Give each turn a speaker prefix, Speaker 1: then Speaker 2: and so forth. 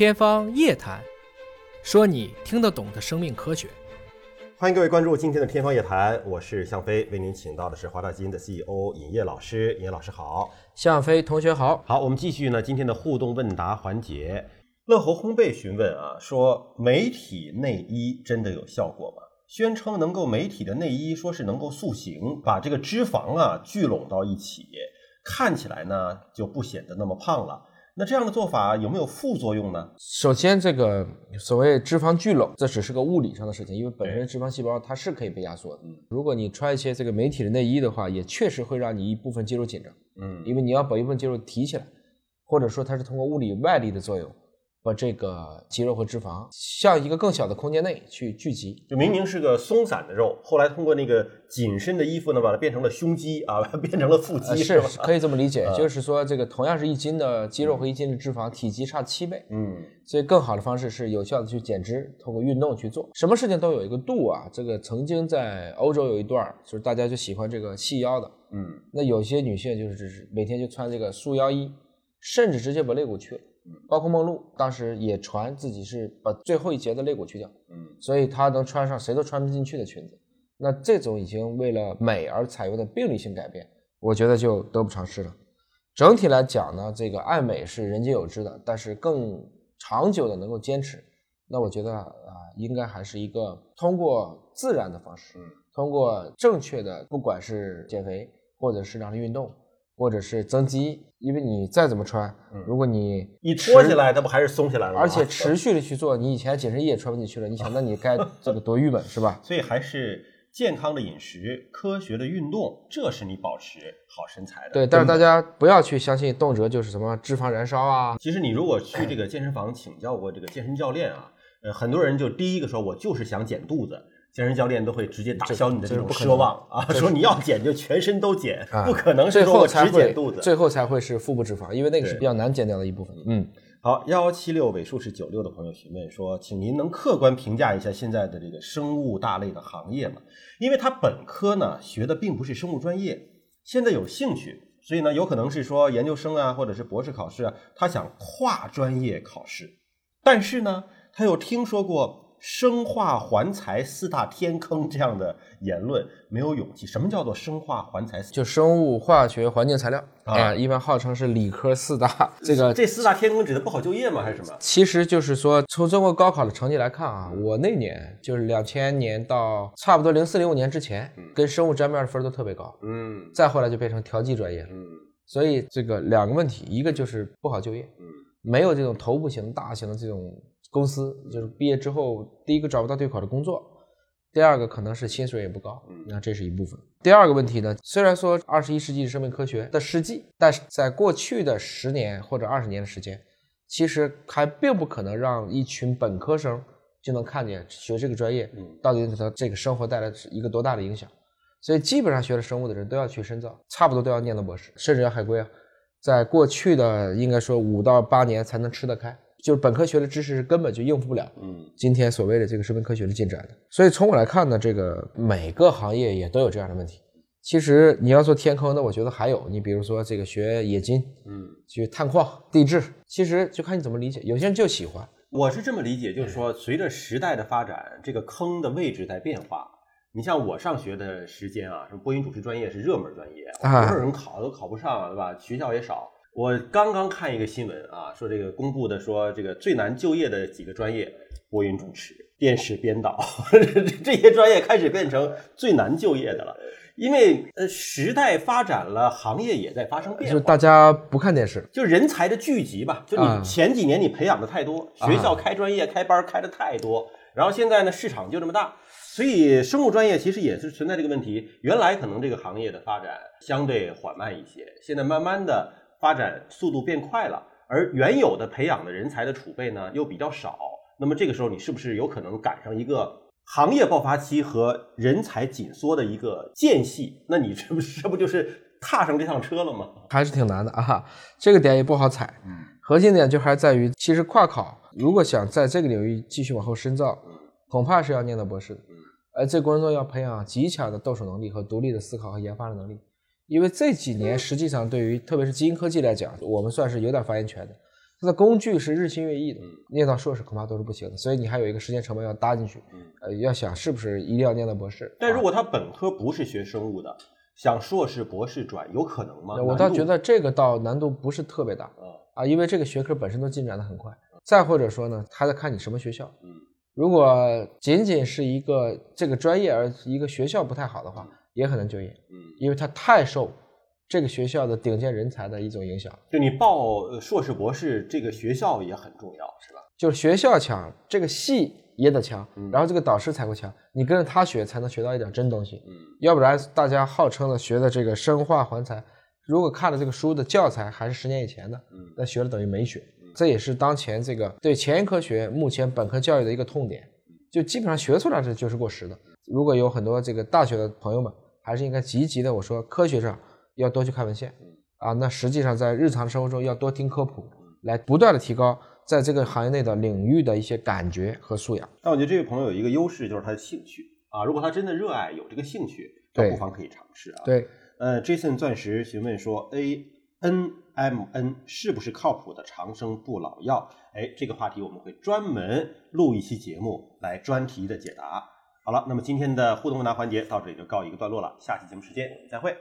Speaker 1: 天方夜谭，说你听得懂的生命科学。
Speaker 2: 欢迎各位关注今天的《天方夜谭》，我是向飞，为您请到的是华大基因的 CEO 尹烨老师。尹烨老师好，
Speaker 3: 向飞同学好。
Speaker 2: 好，我们继续呢今天的互动问答环节。乐活烘焙询问啊，说美体内衣真的有效果吗？宣称能够美体的内衣说是能够塑形，把这个脂肪啊聚拢到一起，看起来呢就不显得那么胖了。那这样的做法有没有副作用呢？
Speaker 3: 首先，这个所谓脂肪聚拢，这只是个物理上的事情，因为本身脂肪细胞它是可以被压缩的。如果你穿一些这个美体的内衣的话，也确实会让你一部分肌肉紧张。嗯，因为你要把一部分肌肉提起来，或者说它是通过物理外力的作用。把这个肌肉和脂肪向一个更小的空间内去聚集，
Speaker 2: 就明明是个松散的肉，后来通过那个紧身的衣服呢，把它变成了胸肌啊，变成了腹肌，
Speaker 3: 是可以这么理解。就是说，这个同样是一斤的肌肉和一斤的脂肪，体积差七倍。嗯，所以更好的方式是有效的去减脂，通过运动去做。什么事情都有一个度啊。这个曾经在欧洲有一段，就是大家就喜欢这个细腰的。嗯，那有些女性就是只是每天就穿这个束腰衣，甚至直接把肋骨去了。包括梦露当时也传自己是把最后一节的肋骨去掉，嗯，所以她能穿上谁都穿不进去的裙子。那这种已经为了美而采用的病理性改变，我觉得就得不偿失了。整体来讲呢，这个爱美是人皆有之的，但是更长久的能够坚持，那我觉得啊，应该还是一个通过自然的方式，通过正确的，不管是减肥或者适当的运动。或者是增肌，因为你再怎么穿，如果你
Speaker 2: 一脱下来，它不还是松下来了吗？
Speaker 3: 而且 持续的去做，你以前紧身衣也穿不进去了，你想，那你该 这个多郁闷是吧？
Speaker 2: 所以还是健康的饮食、科学的运动，这是你保持好身材的。
Speaker 3: 对，但是大家不要去相信，动辄就是什么脂肪燃烧啊。
Speaker 2: 其实你如果去这个健身房请教过这个健身教练啊，呃，很多人就第一个说，我就是想减肚子。健身教练都会直接打消你的这种奢望啊，说你要减就全身都减，不可能
Speaker 3: 最后只
Speaker 2: 减肚子，
Speaker 3: 最后才会是腹部脂肪，因为那个是比较难减掉的一部分。
Speaker 2: 嗯，好，幺幺七六尾数是九六的朋友询问说，请您能客观评价一下现在的这个生物大类的行业吗？因为他本科呢学的并不是生物专业，现在有兴趣，所以呢有可能是说研究生啊或者是博士考试啊，他想跨专业考试，但是呢他又听说过。生化环材四大天坑这样的言论没有勇气。什么叫做生化环材？
Speaker 3: 就生物化学环境材料啊，一般号称是理科四大。这个
Speaker 2: 这四大天坑指的不好就业吗？还是什么？
Speaker 3: 其实就是说，从中国高考的成绩来看啊，我那年就是两千年到差不多零四零五年之前，跟生物沾边的分都特别高。嗯。再后来就变成调剂专业了。嗯。所以这个两个问题，一个就是不好就业，嗯，没有这种头部型、大型的这种。公司就是毕业之后，第一个找不到对口的工作，第二个可能是薪水也不高，那这是一部分。第二个问题呢，虽然说二十一世纪生命科学的世纪，但是在过去的十年或者二十年的时间，其实还并不可能让一群本科生就能看见学这个专业到底给他这个生活带来一个多大的影响。所以基本上学了生物的人都要去深造，差不多都要念到博士，甚至要海归啊。在过去的应该说五到八年才能吃得开。就是本科学的知识是根本就应付不了，嗯，今天所谓的这个生命科学的进展的。所以从我来看呢，这个每个行业也都有这样的问题。其实你要说天坑那，我觉得还有，你比如说这个学冶金，嗯，去探矿、地质，其实就看你怎么理解。有些人就喜欢，
Speaker 2: 我是这么理解，就是说随着时代的发展，这个坑的位置在变化。你像我上学的时间啊，什么播音主持专业是热门专业，多少人考都考不上，对吧？学校也少。我刚刚看一个新闻啊，说这个公布的说这个最难就业的几个专业，播音主持、电视编导 这些专业开始变成最难就业的了，因为呃时代发展了，行业也在发生变化。
Speaker 3: 就大家不看电视，
Speaker 2: 就人才的聚集吧。就你前几年你培养的太多，学校开专业开班开的太多，然后现在呢市场就这么大，所以生物专业其实也是存在这个问题。原来可能这个行业的发展相对缓慢一些，现在慢慢的。发展速度变快了，而原有的培养的人才的储备呢又比较少，那么这个时候你是不是有可能赶上一个行业爆发期和人才紧缩的一个间隙？那你这不这不就是踏上这趟车了吗？
Speaker 3: 还是挺难的啊，这个点也不好踩。嗯，核心点就还在于，其实跨考如果想在这个领域继续往后深造，恐怕是要念到博士的。嗯，而这过程中要培养极强的动手能力和独立的思考和研发的能力。因为这几年实际上对于特别是基因科技来讲，我们算是有点发言权的。它的工具是日新月异的，念到硕士恐怕都是不行的，所以你还有一个时间成本要搭进去。呃，要想是不是一定要念到博士？
Speaker 2: 但如果他本科不是学生物的，想硕士、博士转，有可能吗？
Speaker 3: 我倒觉得这个倒难度不是特别大啊，因为这个学科本身都进展的很快。再或者说呢，他在看你什么学校。嗯，如果仅仅是一个这个专业而一个学校不太好的话，也很难就业。嗯，因为它太受这个学校的顶尖人才的一种影响。
Speaker 2: 就你报硕士、博士，这个学校也很重要，是吧？
Speaker 3: 就是学校强，这个系也得强，然后这个导师才会强，你跟着他学才能学到一点真东西。嗯，要不然大家号称的学的这个生化环材，如果看了这个书的教材还是十年以前的，嗯，那学了等于没学。这也是当前这个对前沿科学目前本科教育的一个痛点，就基本上学出来这就是过时的。如果有很多这个大学的朋友们，还是应该积极的，我说科学上要多去看文献，啊，那实际上在日常生活中要多听科普，来不断的提高在这个行业内的领域的一些感觉和素养。
Speaker 2: 但我觉得这位朋友有一个优势，就是他的兴趣啊，如果他真的热爱，有这个兴趣，不妨可以尝试啊。
Speaker 3: 对，
Speaker 2: 呃，Jason 钻石询问说，A。N M N 是不是靠谱的长生不老药？哎，这个话题我们会专门录一期节目来专题的解答。好了，那么今天的互动问答环节到这里就告一个段落了，下期节目时间再会。